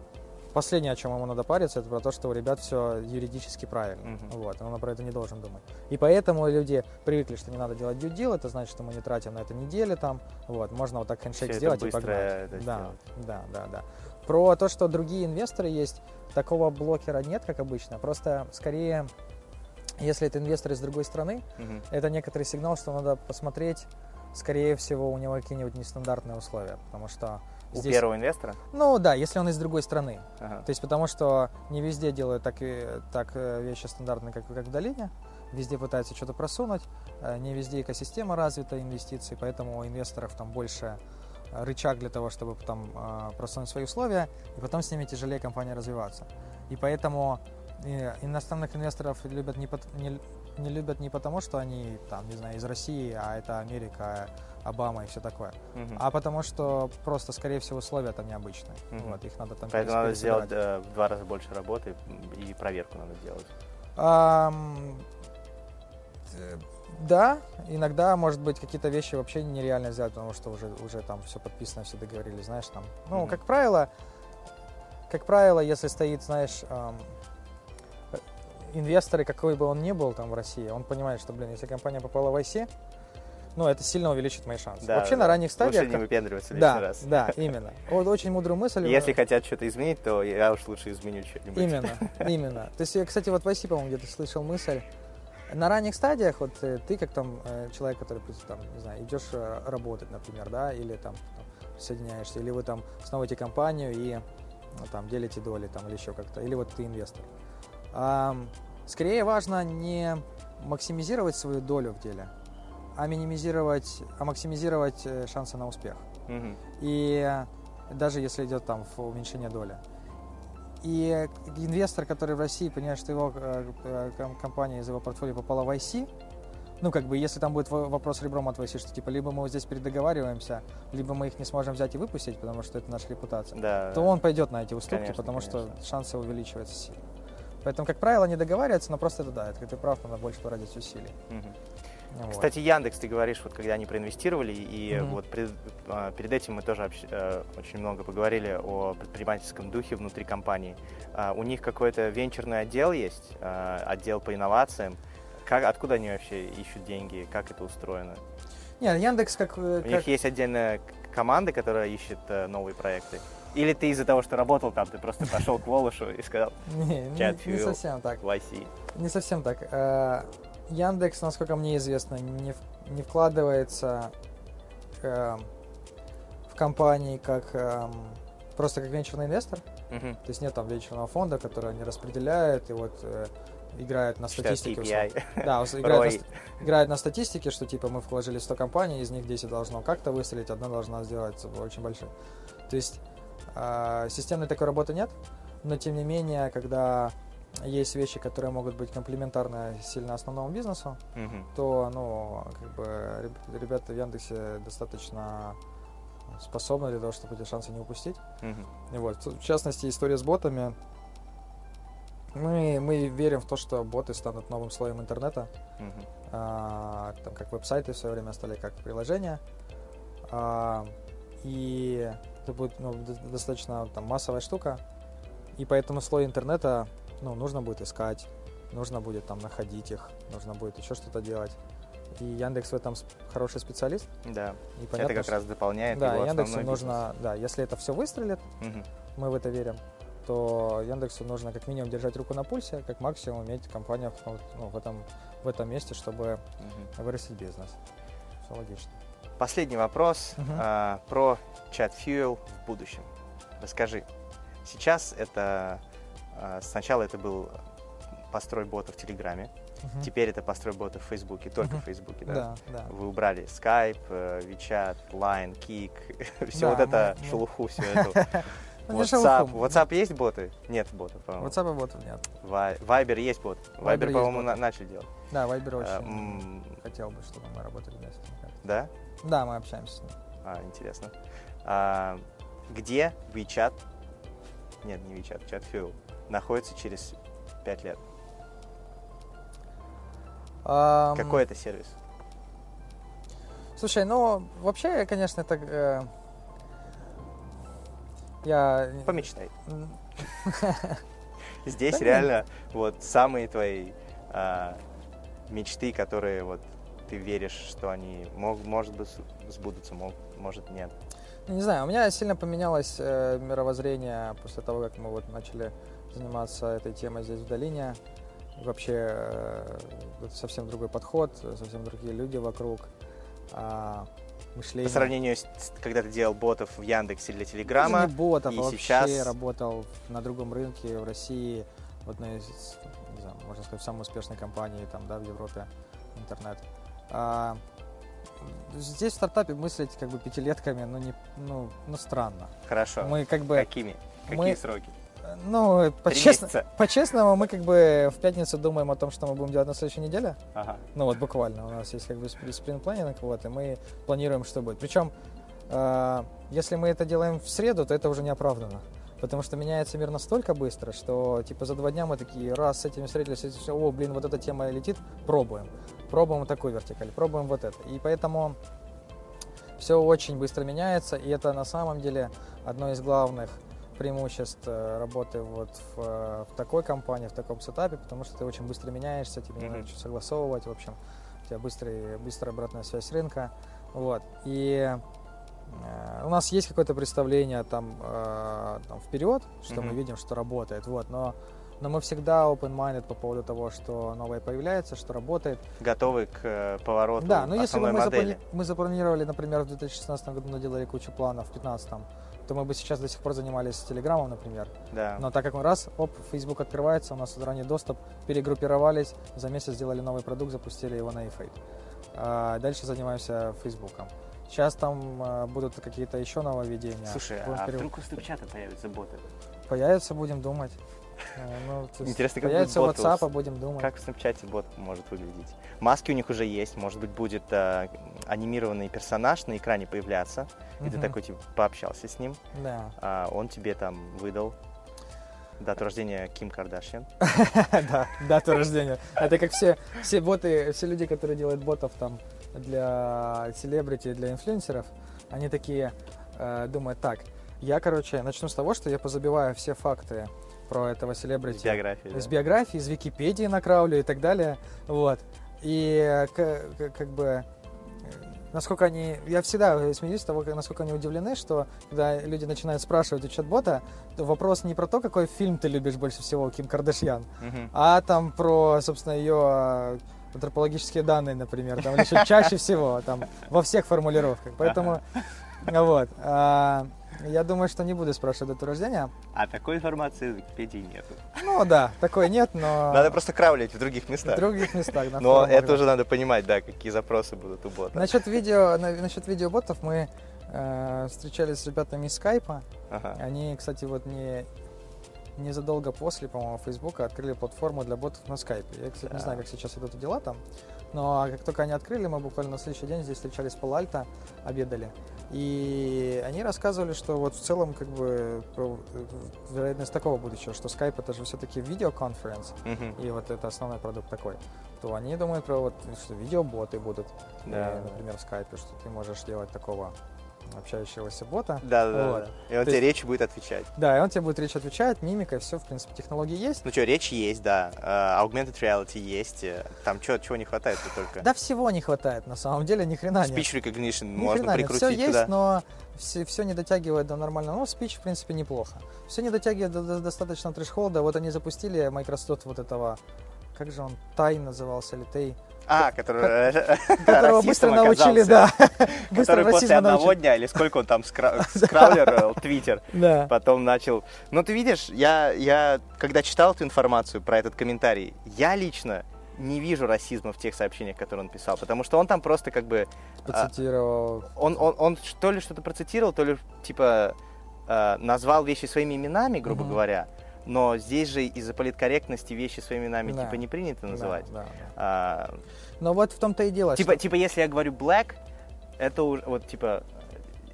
Последнее, о чем ему надо париться, это про то, что у ребят все юридически правильно. Uh-huh. Вот, он про это не должен думать. И поэтому люди привыкли, что не надо делать due deal, это значит, что мы не тратим на это недели там. Вот, можно вот так хендшейк все сделать и погнать. Да, сделать. да, да, да. Про то, что другие инвесторы есть, такого блокера нет, как обычно. Просто скорее, если это инвестор из другой страны, uh-huh. это некоторый сигнал, что надо посмотреть, скорее всего, у него какие-нибудь нестандартные условия, потому что у Здесь... первого инвестора? Ну да, если он из другой страны. Ага. То есть потому что не везде делают так, и, так э, вещи стандартные, как, как в долине. Везде пытаются что-то просунуть. Э, не везде экосистема развита инвестиций, поэтому у инвесторов там больше э, рычаг для того, чтобы там просунуть свои условия, и потом с ними тяжелее компании развиваться. И поэтому иностранных инвесторов любят не, не, не любят не потому, что они там, не знаю, из России, а это Америка, Обама и все такое, угу. а потому что просто, скорее всего, условия там необычные. Угу. Вот, их надо там Поэтому надо сделать э, в два раза больше работы и проверку надо делать. Um, да, иногда, может быть, какие-то вещи вообще нереально сделать, потому что уже, уже там все подписано, все договорились, знаешь, там. Ну, mm-hmm. как правило, как правило, если стоит, знаешь, эм, инвесторы, какой бы он ни был там в России, он понимает, что, блин, если компания попала в IC, ну, это сильно увеличит мои шансы. Да, Вообще да. на ранних стадиях... Лучше не выпендриваться лишний да, раз. Да, именно. Вот очень мудрую мысль. Если хотят что-то изменить, то я уж лучше изменю что-нибудь. Именно, именно. То есть, я, кстати, вот в IC, по-моему, где-то слышал мысль, на ранних стадиях, вот э, ты как там э, человек, который, там, не знаю, идешь э, работать, например, да, или там, там соединяешься, или вы там основываете компанию и ну, там делите доли там или еще как-то, или вот ты инвестор. А, скорее важно не максимизировать свою долю в деле, а минимизировать, а максимизировать э, шансы на успех. Угу. И даже если идет там в уменьшение доли. И инвестор, который в России понимает, что его э, э, компания из его портфолио попала в IC, ну, как бы, если там будет вопрос ребром от IC, что, типа, либо мы вот здесь передоговариваемся, либо мы их не сможем взять и выпустить, потому что это наша репутация, да, то он пойдет на эти уступки, конечно, потому конечно. что шансы увеличиваются сильно. Поэтому, как правило, не договариваются, но просто это да, это ты прав, надо больше тратить усилий. Угу. Вот. Кстати, Яндекс, ты говоришь, вот когда они проинвестировали, и mm-hmm. вот пред, а, перед этим мы тоже общ, э, очень много поговорили о предпринимательском духе внутри компании. А, у них какой-то венчурный отдел есть, а, отдел по инновациям. Как, откуда они вообще ищут деньги, как это устроено? Нет, Яндекс как... Э, у них есть отдельная команда, которая ищет э, новые проекты. Или ты из-за того, что работал там, ты просто пошел к Волошу и сказал, не, не, не совсем так. YC. Не совсем так. Яндекс, насколько мне известно, не, не вкладывается э, в компании как э, просто как венчурный инвестор. То есть нет там венчурного фонда, который они распределяют и вот э, играют на статистике. Да, играют на, играют на статистике, что типа мы вложили 100 компаний, из них 10 должно как-то выстрелить, одна должна сделать очень большой. То есть системной такой работы нет, но тем не менее, когда есть вещи, которые могут быть комплементарны сильно основному бизнесу, угу. то, ну, как бы ребята в Яндексе достаточно способны для того, чтобы эти шансы не упустить. Угу. И вот, в частности, история с ботами. Мы, мы верим в то, что боты станут новым слоем интернета. Угу. А, там, как веб-сайты в свое время стали как приложения. А, и это будет ну, достаточно там, массовая штука. И поэтому слой интернета ну, нужно будет искать, нужно будет там находить их, нужно будет еще что-то делать. И Яндекс в этом хороший специалист. Да. И понятно, это как что... раз дополняет да, его Яндексу нужно, бизнес. да, если это все выстрелит, угу. мы в это верим, то Яндексу нужно как минимум держать руку на пульсе, как максимум иметь компанию ну, в, этом, в этом месте, чтобы угу. вырастить бизнес. Все логично. Последний вопрос угу. а, про чат Fuel в будущем. Расскажи. Сейчас это а, сначала это был построй бота в Телеграме, uh-huh. теперь это построй бота в Фейсбуке, только uh-huh. в Фейсбуке, да? Да, да. Вы убрали Skype, э, WeChat, Line, Kik, все да, вот это мы, шелуху, все это. WhatsApp. WhatsApp есть боты? Нет ботов, по-моему. WhatsApp ботов нет. Viber есть бот. Viber, по-моему, начали делать. Да, Viber очень хотел бы, чтобы мы работали вместе. Да? Да, мы общаемся с ним. А, интересно. А, где WeChat нет, не WeChat, ChatFuel, находится через 5 лет? Um... Какой это сервис? Слушай, ну, вообще, конечно, это... Э, я... Помечтай. Здесь реально вот самые твои а, мечты, которые вот ты веришь, что они мог, может быть сбудутся, мог, может нет. Не знаю, у меня сильно поменялось э, мировоззрение после того, как мы вот начали заниматься этой темой здесь в долине. Вообще э, совсем другой подход, совсем другие люди вокруг. Э, мышление. По сравнению с когда ты делал ботов в Яндексе для Телеграма. Ну, не ботов, и а вообще сейчас... работал на другом рынке в России, в одной из, не знаю, можно сказать, самой успешной компании там, да, в Европе интернет. А, здесь в стартапе мыслить как бы пятилетками, ну, не, ну, ну странно. Хорошо. Мы как бы... Какими? Какие мы, сроки? Ну, по-честному, по-честному, мы как бы в пятницу думаем о том, что мы будем делать на следующей неделе. Ага. Ну вот буквально, у нас есть как бы спринт-планинг, вот, и мы планируем, что будет. Причем, э, если мы это делаем в среду, то это уже не оправдано. Потому что меняется мир настолько быстро, что типа за два дня мы такие, раз с этим встретились, с этим, о, блин, вот эта тема летит, пробуем. Пробуем такую вертикаль, пробуем вот это. И поэтому все очень быстро меняется, и это на самом деле одно из главных преимуществ э, работы вот в, э, в такой компании, в таком сетапе, потому что ты очень быстро меняешься, тебе не mm-hmm. надо что согласовывать, в общем, у тебя быстрый, быстрая обратная связь рынка, вот, и э, у нас есть какое-то представление там, э, там вперед, что mm-hmm. мы видим, что работает, вот, но но мы всегда open-minded по поводу того, что новое появляется, что работает. Готовы к э, повороту Да, но если бы мы, заплани- мы запланировали, например, в 2016 году наделали кучу планов, в 2015 то мы бы сейчас до сих пор занимались Телеграмом, например. Да. Но так как мы раз, оп, Facebook открывается, у нас ранний доступ, перегруппировались, за месяц сделали новый продукт, запустили его на eFate. А дальше занимаемся Фейсбуком. Сейчас там а, будут какие-то еще нововведения. Слушай, будем а перев... вдруг у Snapchat появятся боты? Появятся, будем думать. Э, ну, Интересно, как будет бот WhatsApp, будем думать. Как в Snapchat бот может выглядеть? Маски у них уже есть, может быть, будет э, анимированный персонаж на экране появляться, и ты такой, типа, пообщался с ним, да. а он тебе там выдал Дату рождения Ким Кардашьян. Да, дату рождения. Это как все, все боты, все люди, которые делают ботов там для селебрити, для инфлюенсеров, они такие э, думают, так, я, короче, начну с того, что я позабиваю все факты про этого селебрити. Из биографии. Из да. биографии, из Википедии накраулю и так далее. Вот. И как, как бы насколько они... Я всегда смеюсь с того, насколько они удивлены, что когда люди начинают спрашивать у чат-бота, то вопрос не про то, какой фильм ты любишь больше всего, Ким Кардашьян, а там про, собственно, ее а, антропологические данные, например, там еще чаще всего, там во всех формулировках. Поэтому, вот. Я думаю, что не буду спрашивать дату рождения. А такой информации в Википедии нет. Ну да, такой нет, но... Надо просто краулить в других местах. В других местах, да. Но это уже надо понимать, да, какие запросы будут у бота. Насчет видео, насчет видеоботов мы э, встречались с ребятами из скайпа. Ага. Они, кстати, вот не незадолго после, по-моему, Фейсбука открыли платформу для ботов на скайпе. Я, кстати, да. не знаю, как сейчас идут дела там. Но как только они открыли, мы буквально на следующий день здесь встречались в Палальто, обедали. И они рассказывали, что вот в целом как бы вероятность такого будущего, что Skype это же все-таки видеоконференц, uh-huh. и вот это основной продукт такой, то они думают про вот, что видеоботы будут, да. и, например, в Skype, что ты можешь делать такого общающегося бота. Да, да, вот. да. И он То тебе есть... речь будет отвечать. Да, и он тебе будет речь отвечать, мимика, все, в принципе, технологии есть. Ну что, речь есть, да. Uh, augmented reality есть. Там чего, чего не хватает только? Да всего не хватает, на самом деле, ни хрена нет. Speech recognition ни можно прикрутить Все есть, туда. но все, все не дотягивает до нормального. Ну, спич, в принципе, неплохо. Все не дотягивает до, до достаточно трешхолда. Вот они запустили Microsoft вот этого, как же он, Тай назывался, или Тей, а, который, которого быстро научили, да. Который после одного дня, или сколько он там скраулер, твиттер, потом начал. Ну, ты видишь, я, я, когда читал эту информацию про этот комментарий, я лично не вижу расизма в тех сообщениях, которые он писал, потому что он там просто как бы... А, процитировал. Он, он, он то ли что-то процитировал, то ли типа а, назвал вещи своими именами, грубо говоря, но здесь же из-за политкорректности вещи своими именами да. типа не принято называть. Да, да, да. А, но вот в том-то и дело. Типа, что... типа, если я говорю black, это уже вот типа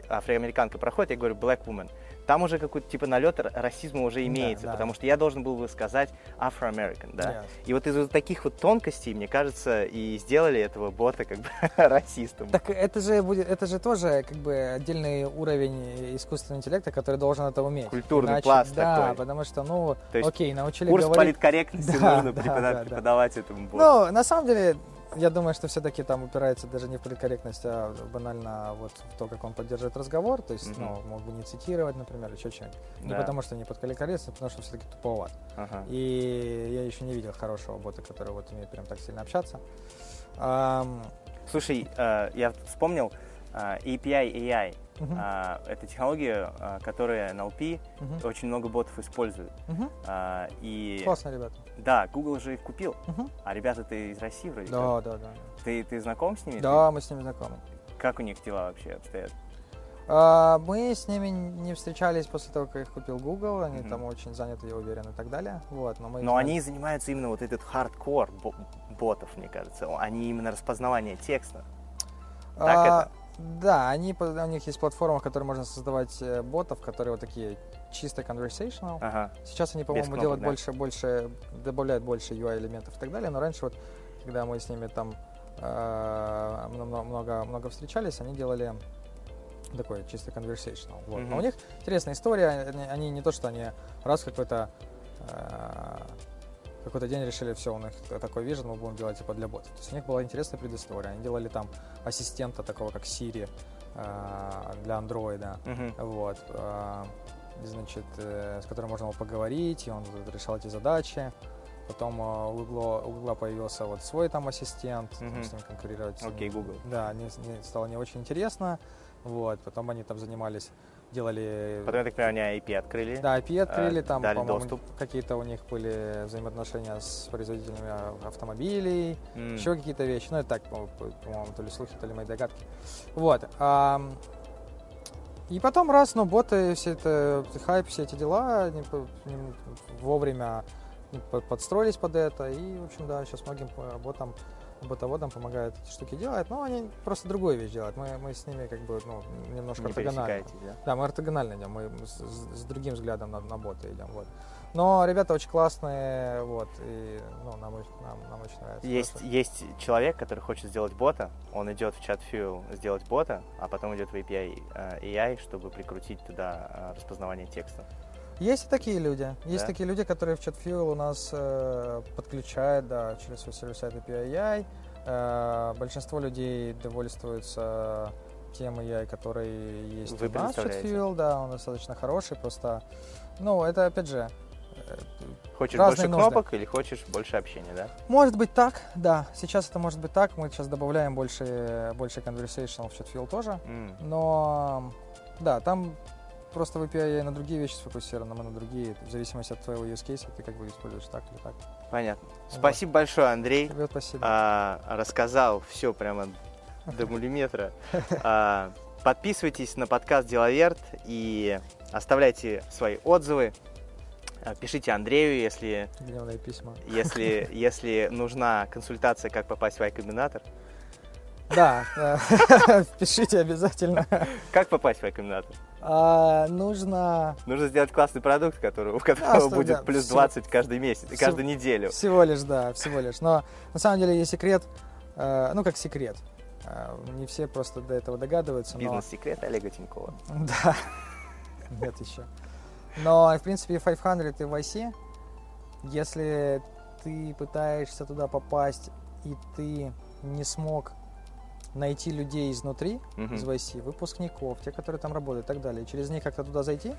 афроамериканка проходит, я говорю black woman. Там уже какой-то типа налет расизма уже имеется, да, да. потому что я должен был бы сказать Afro-American, да. Yes. И вот из вот таких вот тонкостей, мне кажется, и сделали этого бота как бы расистом. Так это же будет, это же тоже как бы отдельный уровень искусственного интеллекта, который должен это уметь. Культурный Иначе, пласт да, такой. потому что, ну, То есть окей, научили курс говорить... политкорректности да, нужно да, преподавать, да, преподавать да. этому боту. Ну, на самом деле, я думаю, что все-таки там упирается даже не в политкорректность, а банально вот в то, как он поддерживает разговор. То есть, mm-hmm. ну, мог бы не цитировать, например, еще что-нибудь. Да. Не потому что не под политкорректность, а потому что все-таки туповат. Ага. И я еще не видел хорошего бота, который вот умеет прям так сильно общаться. Um, Слушай, э, я вспомнил э, API AI. Uh-huh. А, это технология, а, которая NLP uh-huh. очень много ботов использует. Uh-huh. А, и... Классно, ребята. Да, Google же их купил. Uh-huh. А ребята-то из России вроде Да, да, да. Ты, ты знаком с ними? Да, ты? мы с ними знакомы. Как у них дела вообще обстоят? А, мы с ними не встречались после того, как их купил Google. Они mm-hmm. там очень заняты, я уверен, и так далее. Вот, но мы но они занимаются именно вот этот хардкор ботов, мне кажется. Они именно распознавание текста. Так а, это? Да, они, у них есть платформа, в которой можно создавать э, ботов, которые вот такие чисто conversational. Ага. Сейчас они, по-моему, делают да? больше, больше, добавляют больше UI элементов и так далее. Но раньше вот, когда мы с ними там э, много, много встречались, они делали такой чисто conversational. Вот. Mm-hmm. Но у них интересная история. Они, они не то, что они раз какой-то э, какой-то день решили, все, у них такой вижен, мы будем делать типа для ботов. То есть у них была интересная предыстория. Они делали там ассистента такого, как Siri э, для андроида. Uh-huh. Вот. Э, значит, э, с которым можно было поговорить, и он решал эти задачи. Потом э, у Google, у Google появился вот свой там ассистент, uh-huh. с ним конкурировать. Окей, okay, Google. Да, не, не, стало не очень интересно. Вот, потом они там занимались делали... Потом, я так понимаю, они IP открыли. Да, IP открыли, э, там, по-моему, какие-то у них были взаимоотношения с производителями автомобилей, mm. еще какие-то вещи. Ну, это так, по-моему, то ли слухи, то ли мои догадки. Вот. А, и потом раз, ну, боты, все это, хайп, все эти дела, они, они вовремя подстроились под это, и, в общем, да, сейчас многим ботам ботоводам помогают эти штуки делать, но они просто другую вещь делают. Мы, мы с ними как бы ну, немножко Не ортогонально. Да? да, мы ортогонально идем, мы с, с другим взглядом на, на боты идем. Вот. Но ребята очень классные, вот, и ну, нам, нам, нам очень нравится. Есть, есть человек, который хочет сделать бота, он идет в чат Fuel сделать бота, а потом идет в API э, AI, чтобы прикрутить туда э, распознавание текста. Есть и такие люди. Есть да? такие люди, которые в ChatFuel у нас э, подключают, да, через свой сервис-сайт API. Э, большинство людей довольствуются тем AI, который есть Вы у нас в ChatFuel, да, он достаточно хороший, просто, ну, это опять же, э, Хочешь больше нужды. кнопок или хочешь больше общения, да? Может быть так, да. Сейчас это может быть так. Мы сейчас добавляем больше, больше conversational в ChatFuel тоже. Mm. Но да, там просто в API на другие вещи сфокусирован, мы на другие. В зависимости от твоего use case ты как бы используешь так или так. Понятно. Спасибо вот. большое, Андрей. Тебе спасибо. А, рассказал все прямо до миллиметра. А, подписывайтесь на подкаст Деловерт и оставляйте свои отзывы. А, пишите Андрею, если, письма. если, если нужна консультация, как попасть в iCombinator. Да, пишите обязательно. Как попасть в iCombinator? А, нужно... Нужно сделать классный продукт, который, у которого а, будет да, плюс 20 всего, каждый месяц, всего, каждую неделю. Всего лишь, да, всего лишь. Но на самом деле есть секрет, э, ну как секрет. Э, не все просто до этого догадываются. Бизнес-секрет но... Олега Тинькова. Да. Нет еще. Но, в принципе, 500 и YC, если ты пытаешься туда попасть, и ты не смог найти людей изнутри, угу. из VC, выпускников, те, которые там работают и так далее, через них как-то туда зайти,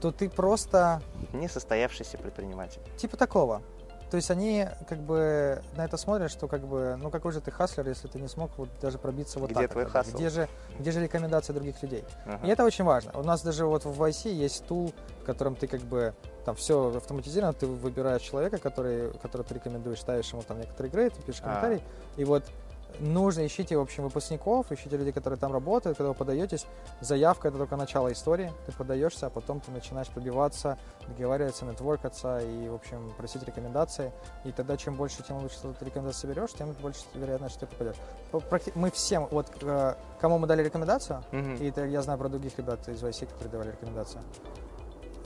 то ты просто... Несостоявшийся предприниматель. Типа такого. То есть они как бы на это смотрят, что как бы, ну какой же ты хаслер, если ты не смог вот даже пробиться вот где так. Твой хасл? Где же, где же рекомендации других людей? Ага. И это очень важно. У нас даже вот в YC есть тул, в котором ты как бы там все автоматизировано, ты выбираешь человека, который, который ты рекомендуешь, ставишь ему там некоторые грейд, пишешь комментарий, а. и вот нужно, ищите, в общем, выпускников, ищите людей, которые там работают, когда вы подаетесь, заявка это только начало истории, ты подаешься, а потом ты начинаешь пробиваться, договариваться, нетворкаться и, в общем, просить рекомендации, и тогда чем больше, тем лучше ты рекомендации соберешь, тем больше вероятность, что ты попадешь. Мы всем, вот э, кому мы дали рекомендацию, mm-hmm. и это я знаю про других ребят из YC, которые давали рекомендацию,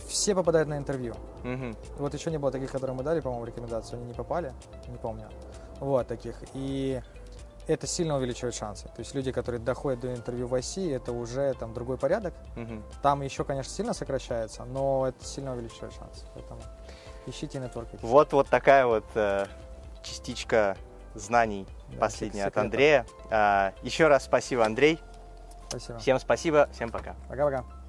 все попадают на интервью. Mm-hmm. Вот еще не было таких, которые мы дали, по-моему, рекомендацию, они не попали, не помню. Вот таких. И это сильно увеличивает шансы. То есть люди, которые доходят до интервью в IC, это уже там другой порядок. Угу. Там еще, конечно, сильно сокращается, но это сильно увеличивает шансы. Поэтому ищите нетворки. Вот, вот такая вот э, частичка знаний да, последняя от Андрея. А, еще раз спасибо, Андрей. Спасибо. Всем спасибо, всем пока. Пока-пока.